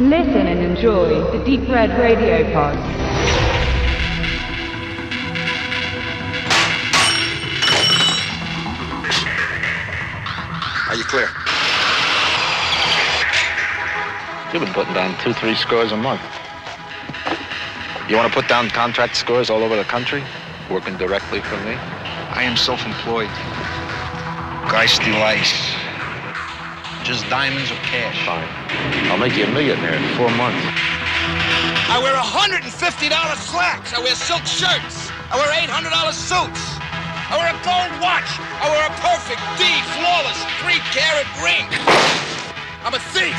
Listen and enjoy the Deep Red Radio Pod. Are you clear? You've been putting down two, three scores a month. You want to put down contract scores all over the country, working directly for me? I am self-employed. Geisty lice. Just diamonds or cash. Fine. I'll make you a millionaire in four months. I wear $150 slacks. I wear silk shirts. I wear $800 suits. I wear a gold watch. I wear a perfect D, flawless, three carat ring. I'm a thief.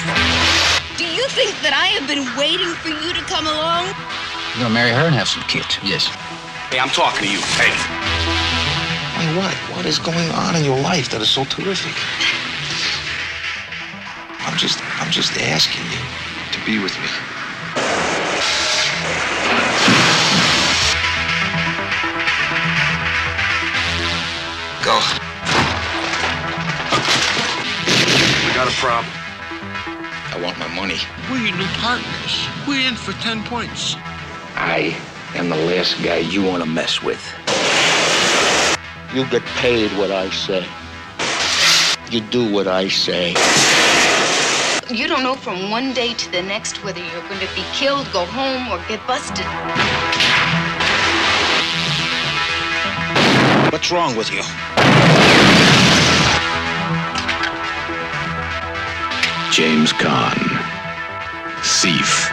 Do you think that I have been waiting for you to come along? You're gonna marry her and have some kids. Yes. Hey, I'm talking to you. Hey. Hey, what? What is going on in your life that is so terrific? I'm just, I'm just asking you to be with me. Go. We got a problem. I want my money. We're your new partners. We're in for 10 points. I am the last guy you want to mess with. You get paid what I say. You do what I say. You don't know from one day to the next whether you're going to be killed, go home, or get busted. What's wrong with you? James Caan. Thief.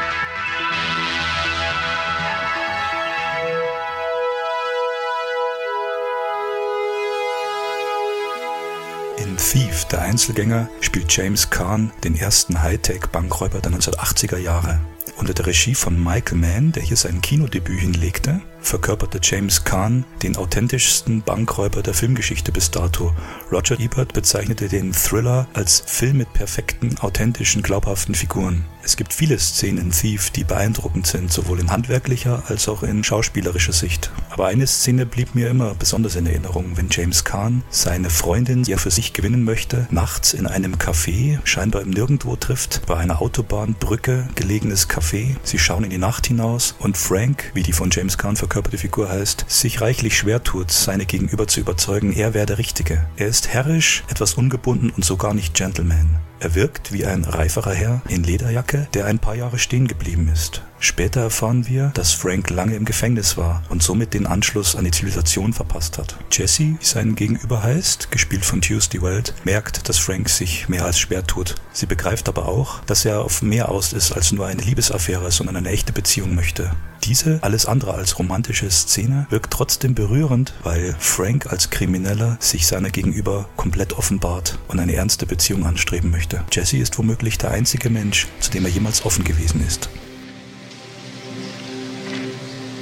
Der Einzelgänger, spielt James Caan den ersten Hightech-Bankräuber der 1980er Jahre. Unter der Regie von Michael Mann, der hier sein Kinodebüt hinlegte, verkörperte James Caan den authentischsten Bankräuber der Filmgeschichte bis dato. Roger Ebert bezeichnete den Thriller als Film mit perfekten, authentischen, glaubhaften Figuren. Es gibt viele Szenen in Thief, die beeindruckend sind, sowohl in handwerklicher als auch in schauspielerischer Sicht. Aber eine Szene blieb mir immer besonders in Erinnerung, wenn James Caan seine Freundin, die er für sich gewinnen möchte, nachts in einem Café, scheinbar im Nirgendwo trifft, bei einer Autobahnbrücke gelegenes Café. Sie schauen in die Nacht hinaus und Frank, wie die von James Caan verkörperte Figur heißt, sich reichlich schwer tut, seine Gegenüber zu überzeugen, er wäre der Richtige. Er ist herrisch, etwas ungebunden und sogar nicht Gentleman. Er wirkt wie ein reiferer Herr in Lederjacke, der ein paar Jahre stehen geblieben ist. Später erfahren wir, dass Frank lange im Gefängnis war und somit den Anschluss an die Zivilisation verpasst hat. Jesse, wie sein Gegenüber heißt, gespielt von Tuesday Weld, merkt, dass Frank sich mehr als schwer tut. Sie begreift aber auch, dass er auf mehr aus ist als nur eine Liebesaffäre, sondern eine echte Beziehung möchte. Diese alles andere als romantische Szene wirkt trotzdem berührend, weil Frank als Krimineller sich seiner Gegenüber komplett offenbart und eine ernste Beziehung anstreben möchte. Jesse ist womöglich der einzige Mensch, zu dem er jemals offen gewesen ist.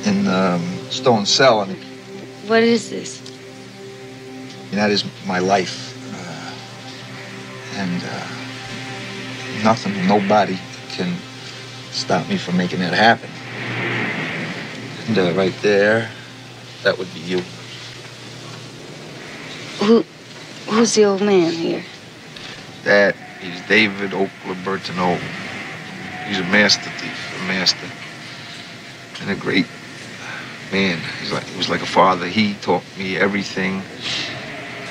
In um, Stone Cell, and What is this? And that is my life. Uh, and uh, nothing, nobody can stop me from making it happen. And uh, right there, that would be you. Who, who's the old man here? That is David Oakler Bertineau. He's a master thief, a master, and a great man. He's like he was like a father. He taught me everything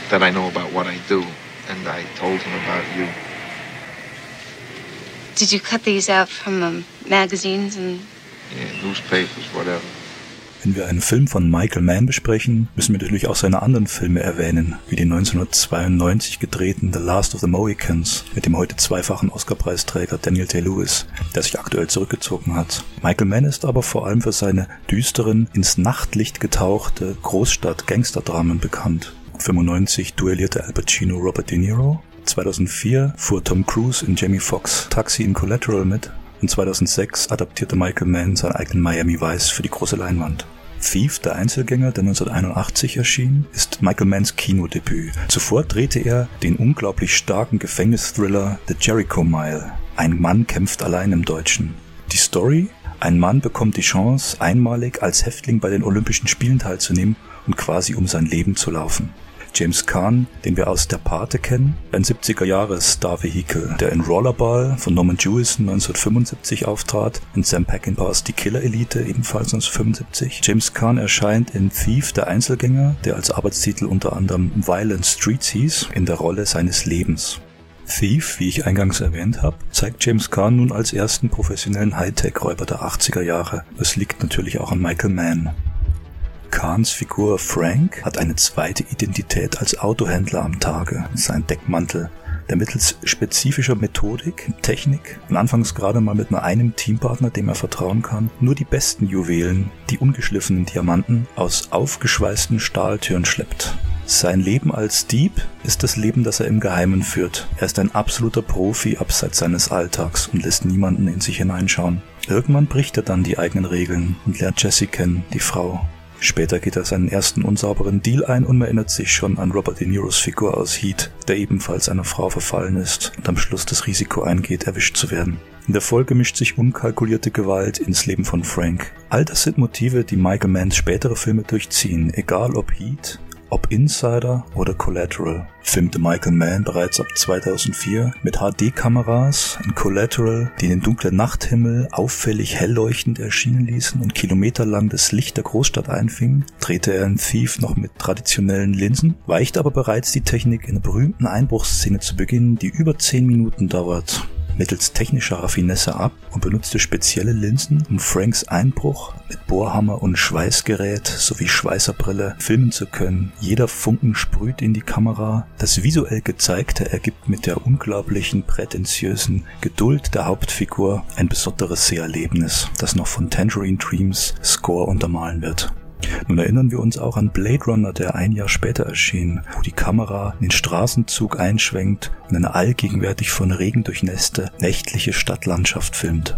that I know about what I do, and I told him about you. Did you cut these out from um, magazines and Yeah, newspapers, whatever. Wenn wir einen Film von Michael Mann besprechen, müssen wir natürlich auch seine anderen Filme erwähnen, wie den 1992 gedrehten The Last of the Mohicans mit dem heute zweifachen Oscarpreisträger Daniel Day-Lewis, der sich aktuell zurückgezogen hat. Michael Mann ist aber vor allem für seine düsteren, ins Nachtlicht getauchte Großstadt-Gangsterdramen bekannt. 95 duellierte Al Pacino Robert De Niro, 2004 fuhr Tom Cruise in Jamie Foxx Taxi in Collateral mit und 2006 adaptierte Michael Mann seinen eigenen Miami Vice für die große Leinwand. Thief, der Einzelgänger, der 1981 erschien, ist Michael Manns Kinodebüt. Zuvor drehte er den unglaublich starken Gefängnisthriller The Jericho Mile. Ein Mann kämpft allein im Deutschen. Die Story? Ein Mann bekommt die Chance, einmalig als Häftling bei den Olympischen Spielen teilzunehmen und quasi um sein Leben zu laufen. James Caan, den wir aus Der Pate kennen, ein 70er-Jahre-Star-Vehikel, der in Rollerball von Norman Jewison 1975 auftrat, in Sam Peckinpahs Die Killer-Elite ebenfalls 1975. James Caan erscheint in Thief, der Einzelgänger, der als Arbeitstitel unter anderem Violent Streets hieß, in der Rolle seines Lebens. Thief, wie ich eingangs erwähnt habe, zeigt James Caan nun als ersten professionellen Hightech-Räuber der 80er Jahre. Es liegt natürlich auch an Michael Mann. Kahns Figur Frank hat eine zweite Identität als Autohändler am Tage. Sein Deckmantel, der mittels spezifischer Methodik, Technik und anfangs gerade mal mit nur einem Teampartner, dem er vertrauen kann, nur die besten Juwelen, die ungeschliffenen Diamanten aus aufgeschweißten Stahltüren schleppt. Sein Leben als Dieb ist das Leben, das er im Geheimen führt. Er ist ein absoluter Profi abseits seines Alltags und lässt niemanden in sich hineinschauen. Irgendwann bricht er dann die eigenen Regeln und lernt Jessie kennen, die Frau, Später geht er seinen ersten unsauberen Deal ein und erinnert sich schon an Robert De Niros Figur aus Heat, der ebenfalls einer Frau verfallen ist und am Schluss das Risiko eingeht, erwischt zu werden. In der Folge mischt sich unkalkulierte Gewalt ins Leben von Frank. All das sind Motive, die Michael Manns spätere Filme durchziehen, egal ob Heat, ob Insider oder Collateral filmte Michael Mann bereits ab 2004 mit HD-Kameras in Collateral, die den dunklen Nachthimmel auffällig hell leuchtend erschienen ließen und kilometerlang das Licht der Großstadt einfingen, drehte er in Thief noch mit traditionellen Linsen, weicht aber bereits die Technik in der berühmten Einbruchsszene zu Beginn, die über 10 Minuten dauert mittels technischer Raffinesse ab und benutzte spezielle Linsen, um Franks Einbruch mit Bohrhammer und Schweißgerät sowie Schweißerbrille filmen zu können. Jeder Funken sprüht in die Kamera. Das visuell gezeigte ergibt mit der unglaublichen prätentiösen Geduld der Hauptfigur ein besonderes Seherlebnis, das noch von Tangerine Dreams Score untermalen wird. Nun erinnern wir uns auch an Blade Runner, der ein Jahr später erschien, wo die Kamera den Straßenzug einschwenkt und eine allgegenwärtig von Regen durchnässte, nächtliche Stadtlandschaft filmt.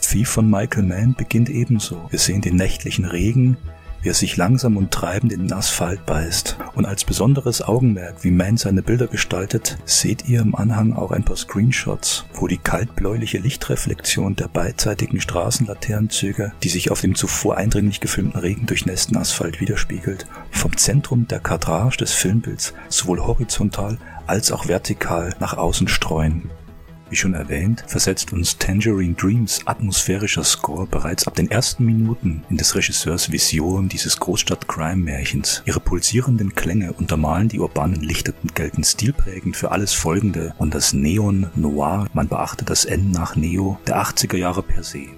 Thief von Michael Mann beginnt ebenso. Wir sehen den nächtlichen Regen, wie er sich langsam und treibend in den Asphalt beißt. Und als besonderes Augenmerk, wie Mann seine Bilder gestaltet, seht ihr im Anhang auch ein paar Screenshots, wo die kaltbläuliche Lichtreflexion der beidseitigen Straßenlaternenzüge, die sich auf dem zuvor eindringlich gefilmten Regen durchnässten Asphalt widerspiegelt, vom Zentrum der Kadrage des Filmbilds sowohl horizontal als auch vertikal nach außen streuen. Wie schon erwähnt, versetzt uns Tangerine Dreams atmosphärischer Score bereits ab den ersten Minuten in des Regisseurs Vision dieses Großstadt-Crime-Märchens. Ihre pulsierenden Klänge untermalen die urbanen Lichter und gelten stilprägend für alles Folgende und das Neon Noir, man beachte das N nach Neo, der 80er Jahre per se.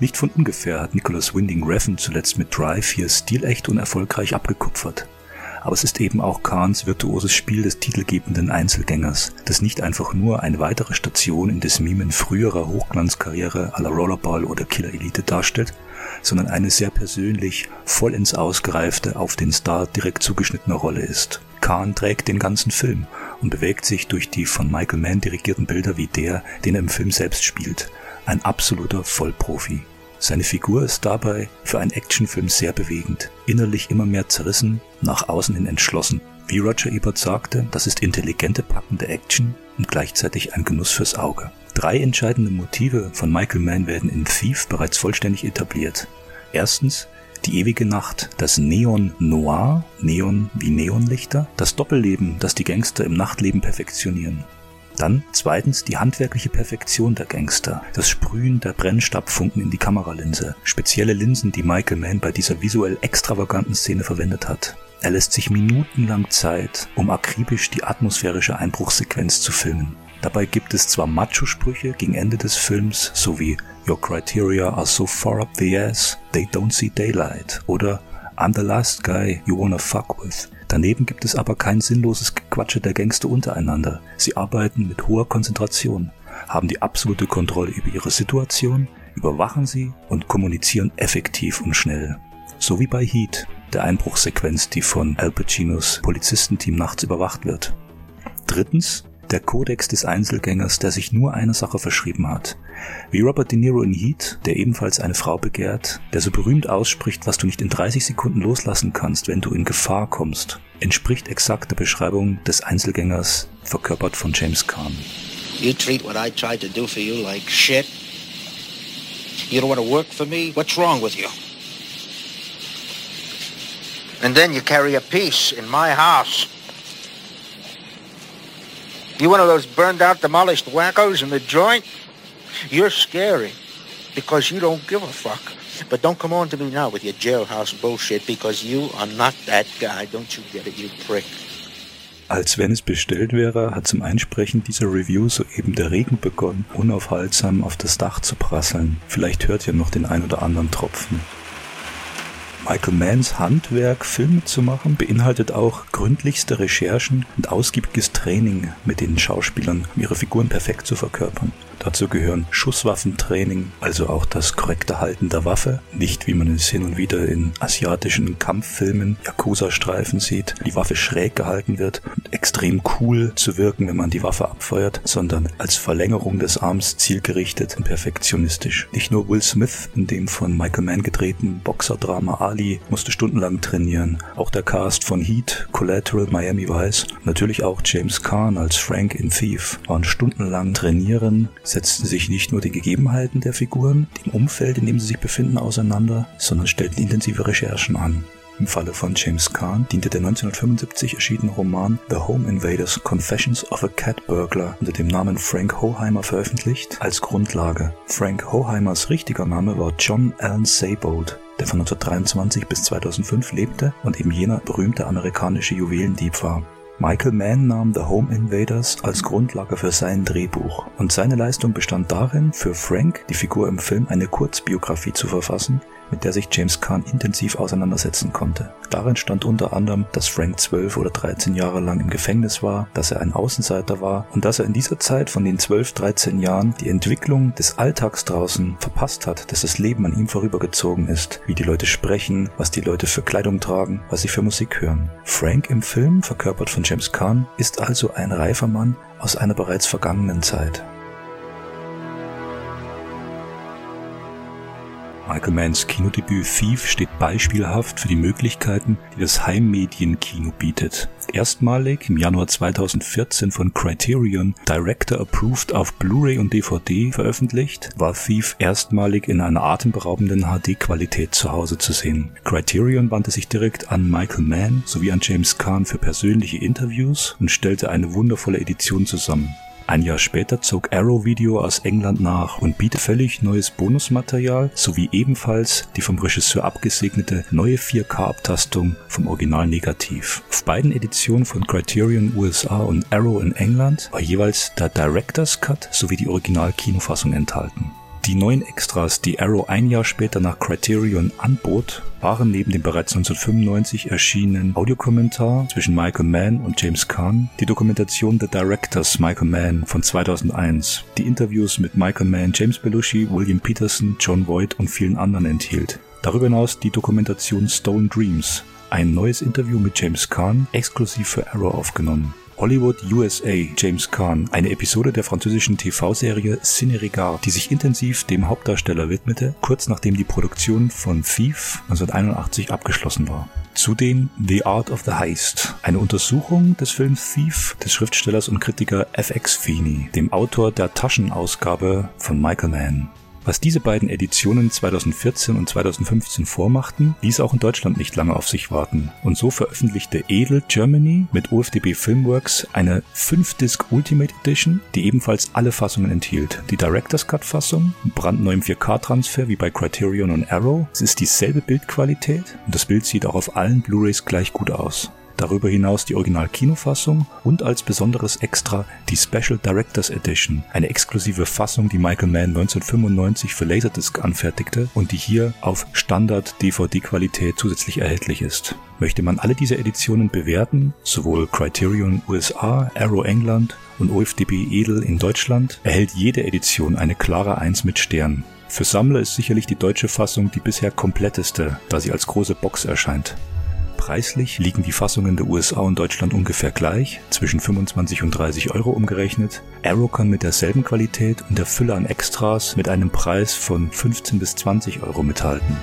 Nicht von ungefähr hat Nicholas Winding Refn zuletzt mit Drive hier stilecht und erfolgreich abgekupfert aber es ist eben auch Kahns virtuoses Spiel des titelgebenden Einzelgängers, das nicht einfach nur eine weitere Station in des Mimen früherer Hochglanzkarriere à la Rollerball oder Killer Elite darstellt, sondern eine sehr persönlich, vollends ausgereifte, auf den Star direkt zugeschnittene Rolle ist. Kahn trägt den ganzen Film und bewegt sich durch die von Michael Mann dirigierten Bilder wie der, den er im Film selbst spielt. Ein absoluter Vollprofi. Seine Figur ist dabei für einen Actionfilm sehr bewegend, innerlich immer mehr zerrissen, nach außen hin entschlossen. Wie Roger Ebert sagte, das ist intelligente, packende Action und gleichzeitig ein Genuss fürs Auge. Drei entscheidende Motive von Michael Mann werden in Thief bereits vollständig etabliert. Erstens die ewige Nacht, das Neon Noir, Neon wie Neonlichter, das Doppelleben, das die Gangster im Nachtleben perfektionieren. Dann zweitens die handwerkliche Perfektion der Gangster, das Sprühen der Brennstabfunken in die Kameralinse, spezielle Linsen, die Michael Mann bei dieser visuell extravaganten Szene verwendet hat. Er lässt sich minutenlang Zeit, um akribisch die atmosphärische Einbruchsequenz zu filmen. Dabei gibt es zwar Macho-Sprüche gegen Ende des Films, sowie Your criteria are so far up the ass, they don't see daylight oder I'm the last guy you wanna fuck with. Daneben gibt es aber kein sinnloses Gequatsche der Gangster untereinander. Sie arbeiten mit hoher Konzentration, haben die absolute Kontrolle über ihre Situation, überwachen sie und kommunizieren effektiv und schnell. So wie bei Heat, der Einbruchsequenz, die von Al Pacinos Polizistenteam nachts überwacht wird. Drittens, der Kodex des Einzelgängers, der sich nur einer Sache verschrieben hat. Wie Robert De Niro in Heat, der ebenfalls eine Frau begehrt, der so berühmt ausspricht, was du nicht in 30 Sekunden loslassen kannst, wenn du in Gefahr kommst, entspricht exakt der Beschreibung des Einzelgängers, verkörpert von James Caan. You treat what I tried to do for you like shit. You don't want to work for me? What's wrong with you? And then you carry a piece in my house. You one of those burned out, demolished wackos in the joint? You're scary because you don't give a fuck. But don't come on to me now with your jailhouse bullshit because you are not that guy. Don't you get it, you prick. Als wenn es bestellt wäre, hat zum Einsprechen dieser Review soeben der Regen begonnen, unaufhaltsam auf das Dach zu prasseln. Vielleicht hört ihr noch den ein oder anderen Tropfen. Michael Manns Handwerk, Filme zu machen, beinhaltet auch gründlichste Recherchen und ausgiebiges Training mit den Schauspielern, um ihre Figuren perfekt zu verkörpern. Dazu gehören Schusswaffentraining, also auch das korrekte Halten der Waffe, nicht wie man es hin und wieder in asiatischen Kampffilmen, Yakuza-Streifen sieht, die Waffe schräg gehalten wird und extrem cool zu wirken, wenn man die Waffe abfeuert, sondern als Verlängerung des Arms zielgerichtet und perfektionistisch. Nicht nur Will Smith in dem von Michael Mann gedrehten Boxerdrama Ali musste stundenlang trainieren, auch der Cast von Heat, Collateral, Miami Vice, natürlich auch James Caan als Frank in Thief waren stundenlang trainieren, setzten sich nicht nur die Gegebenheiten der Figuren, dem Umfeld, in dem sie sich befinden, auseinander, sondern stellten intensive Recherchen an. Im Falle von James Caan diente der 1975 erschienene Roman The Home Invaders Confessions of a Cat Burglar unter dem Namen Frank Hoheimer veröffentlicht als Grundlage. Frank Hoheimers richtiger Name war John Allen Saybold, der von 1923 bis 2005 lebte und eben jener berühmte amerikanische Juwelendieb war. Michael Mann nahm The Home Invaders als Grundlage für sein Drehbuch und seine Leistung bestand darin, für Frank, die Figur im Film, eine Kurzbiografie zu verfassen, mit der sich James Caan intensiv auseinandersetzen konnte. Darin stand unter anderem, dass Frank zwölf oder dreizehn Jahre lang im Gefängnis war, dass er ein Außenseiter war und dass er in dieser Zeit von den zwölf, dreizehn Jahren die Entwicklung des Alltags draußen verpasst hat, dass das Leben an ihm vorübergezogen ist, wie die Leute sprechen, was die Leute für Kleidung tragen, was sie für Musik hören. Frank im Film, verkörpert von James Caan, ist also ein reifer Mann aus einer bereits vergangenen Zeit. Michael Manns Kinodebüt Thief steht beispielhaft für die Möglichkeiten, die das Heimmedienkino bietet. Erstmalig im Januar 2014 von Criterion Director Approved auf Blu-ray und DVD veröffentlicht, war Thief erstmalig in einer atemberaubenden HD-Qualität zu Hause zu sehen. Criterion wandte sich direkt an Michael Mann sowie an James Caan für persönliche Interviews und stellte eine wundervolle Edition zusammen. Ein Jahr später zog Arrow Video aus England nach und bietet völlig neues Bonusmaterial sowie ebenfalls die vom Regisseur abgesegnete neue 4K-Abtastung vom Original Negativ. Auf beiden Editionen von Criterion USA und Arrow in England war jeweils der Director's Cut sowie die Original-Kinofassung enthalten. Die neuen Extras, die Arrow ein Jahr später nach Criterion anbot, waren neben dem bereits 1995 erschienenen Audiokommentar zwischen Michael Mann und James Caan die Dokumentation The Directors Michael Mann von 2001, die Interviews mit Michael Mann, James Belushi, William Peterson, John Voight und vielen anderen enthielt. Darüber hinaus die Dokumentation Stone Dreams, ein neues Interview mit James Caan, exklusiv für Arrow aufgenommen. Hollywood USA James Caan, eine Episode der französischen TV-Serie Ciné Regard, die sich intensiv dem Hauptdarsteller widmete, kurz nachdem die Produktion von Thief 1981 abgeschlossen war. Zudem The Art of the Heist, eine Untersuchung des Films Thief des Schriftstellers und Kritiker FX Feeney, dem Autor der Taschenausgabe von Michael Mann. Was diese beiden Editionen 2014 und 2015 vormachten, ließ auch in Deutschland nicht lange auf sich warten. Und so veröffentlichte Edel Germany mit OFDB Filmworks eine 5-Disc Ultimate Edition, die ebenfalls alle Fassungen enthielt. Die Director's Cut Fassung, brandneuem 4K-Transfer wie bei Criterion und Arrow. Es ist dieselbe Bildqualität und das Bild sieht auch auf allen Blu-rays gleich gut aus darüber hinaus die Original-Kinofassung und als besonderes Extra die Special Directors Edition, eine exklusive Fassung, die Michael Mann 1995 für Laserdisc anfertigte und die hier auf Standard-DVD-Qualität zusätzlich erhältlich ist. Möchte man alle diese Editionen bewerten, sowohl Criterion USA, Arrow England und OFDB Edel in Deutschland, erhält jede Edition eine klare 1 mit Stern. Für Sammler ist sicherlich die deutsche Fassung die bisher kompletteste, da sie als große Box erscheint. Preislich liegen die Fassungen der USA und Deutschland ungefähr gleich, zwischen 25 und 30 Euro umgerechnet. Arrow kann mit derselben Qualität und der Fülle an Extras mit einem Preis von 15 bis 20 Euro mithalten.